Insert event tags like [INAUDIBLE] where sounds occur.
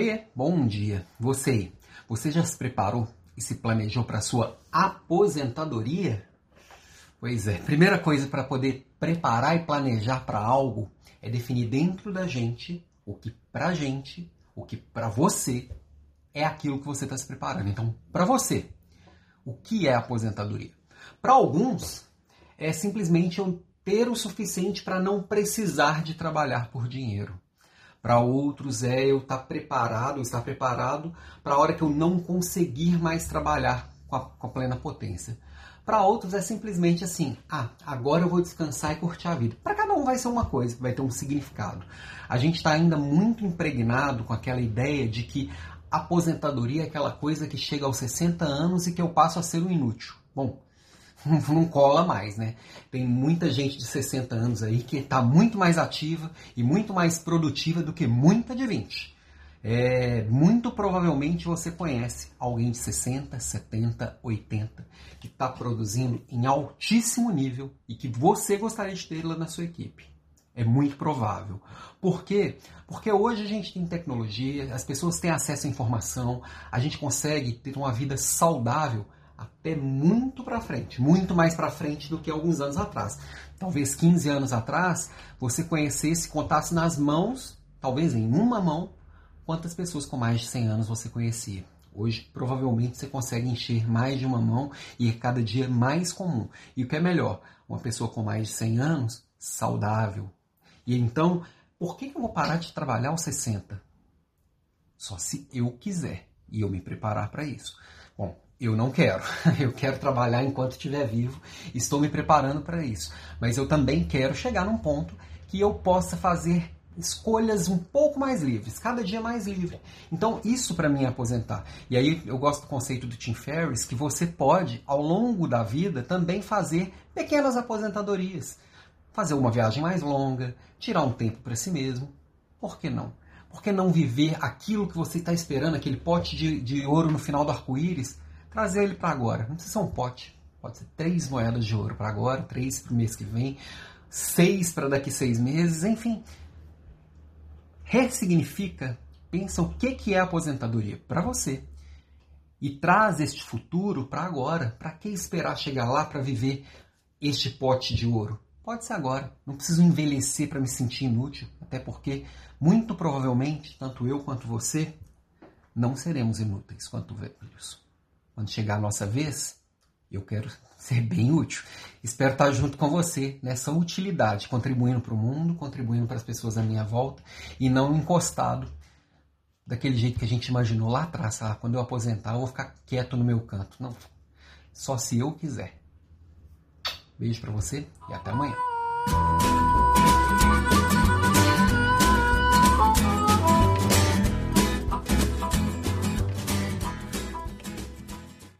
Oiê, bom dia. Você, você já se preparou e se planejou para sua aposentadoria? Pois é, primeira coisa para poder preparar e planejar para algo é definir dentro da gente o que pra gente, o que para você é aquilo que você está se preparando. Então, para você, o que é aposentadoria? Para alguns, é simplesmente eu ter o suficiente para não precisar de trabalhar por dinheiro. Para outros é eu estar tá preparado, estar preparado para a hora que eu não conseguir mais trabalhar com a, com a plena potência. Para outros é simplesmente assim: ah, agora eu vou descansar e curtir a vida. Para cada um vai ser uma coisa, vai ter um significado. A gente está ainda muito impregnado com aquela ideia de que aposentadoria é aquela coisa que chega aos 60 anos e que eu passo a ser um inútil. Bom, [LAUGHS] não cola mais, né? Tem muita gente de 60 anos aí que está muito mais ativa e muito mais produtiva do que muita de 20. É, muito provavelmente você conhece alguém de 60, 70, 80 que está produzindo em altíssimo nível e que você gostaria de ter lá na sua equipe. É muito provável. Por quê? Porque hoje a gente tem tecnologia, as pessoas têm acesso à informação, a gente consegue ter uma vida saudável até muito para frente, muito mais para frente do que alguns anos atrás. Talvez 15 anos atrás, você conhecesse, contasse nas mãos, talvez em uma mão, quantas pessoas com mais de 100 anos você conhecia. Hoje, provavelmente, você consegue encher mais de uma mão e é cada dia mais comum. E o que é melhor, uma pessoa com mais de 100 anos, saudável. E então, por que eu vou parar de trabalhar aos 60? Só se eu quiser e eu me preparar para isso. Bom, eu não quero. [LAUGHS] Eu quero trabalhar enquanto estiver vivo. Estou me preparando para isso. Mas eu também quero chegar num ponto que eu possa fazer escolhas um pouco mais livres, cada dia mais livre. Então, isso para mim é aposentar. E aí eu gosto do conceito do Tim Ferriss, que você pode, ao longo da vida, também fazer pequenas aposentadorias. Fazer uma viagem mais longa, tirar um tempo para si mesmo. Por que não? Por que não viver aquilo que você está esperando, aquele pote de, de ouro no final do arco-íris? Trazer ele para agora. Não precisa ser um pote. Pode ser três moedas de ouro para agora, três para o mês que vem, seis para daqui seis meses, enfim. Ressignifica, pensa o que, que é aposentadoria para você e traz este futuro para agora. Para que esperar chegar lá para viver este pote de ouro? Pode ser agora. Não preciso envelhecer para me sentir inútil, até porque muito provavelmente tanto eu quanto você não seremos inúteis quanto velhos. Quando chegar a nossa vez, eu quero [LAUGHS] ser bem útil. Espero estar junto com você nessa utilidade, contribuindo para o mundo, contribuindo para as pessoas à minha volta e não encostado daquele jeito que a gente imaginou lá atrás. Ah, quando eu aposentar, eu vou ficar quieto no meu canto. Não, só se eu quiser. Beijo para você e até amanhã.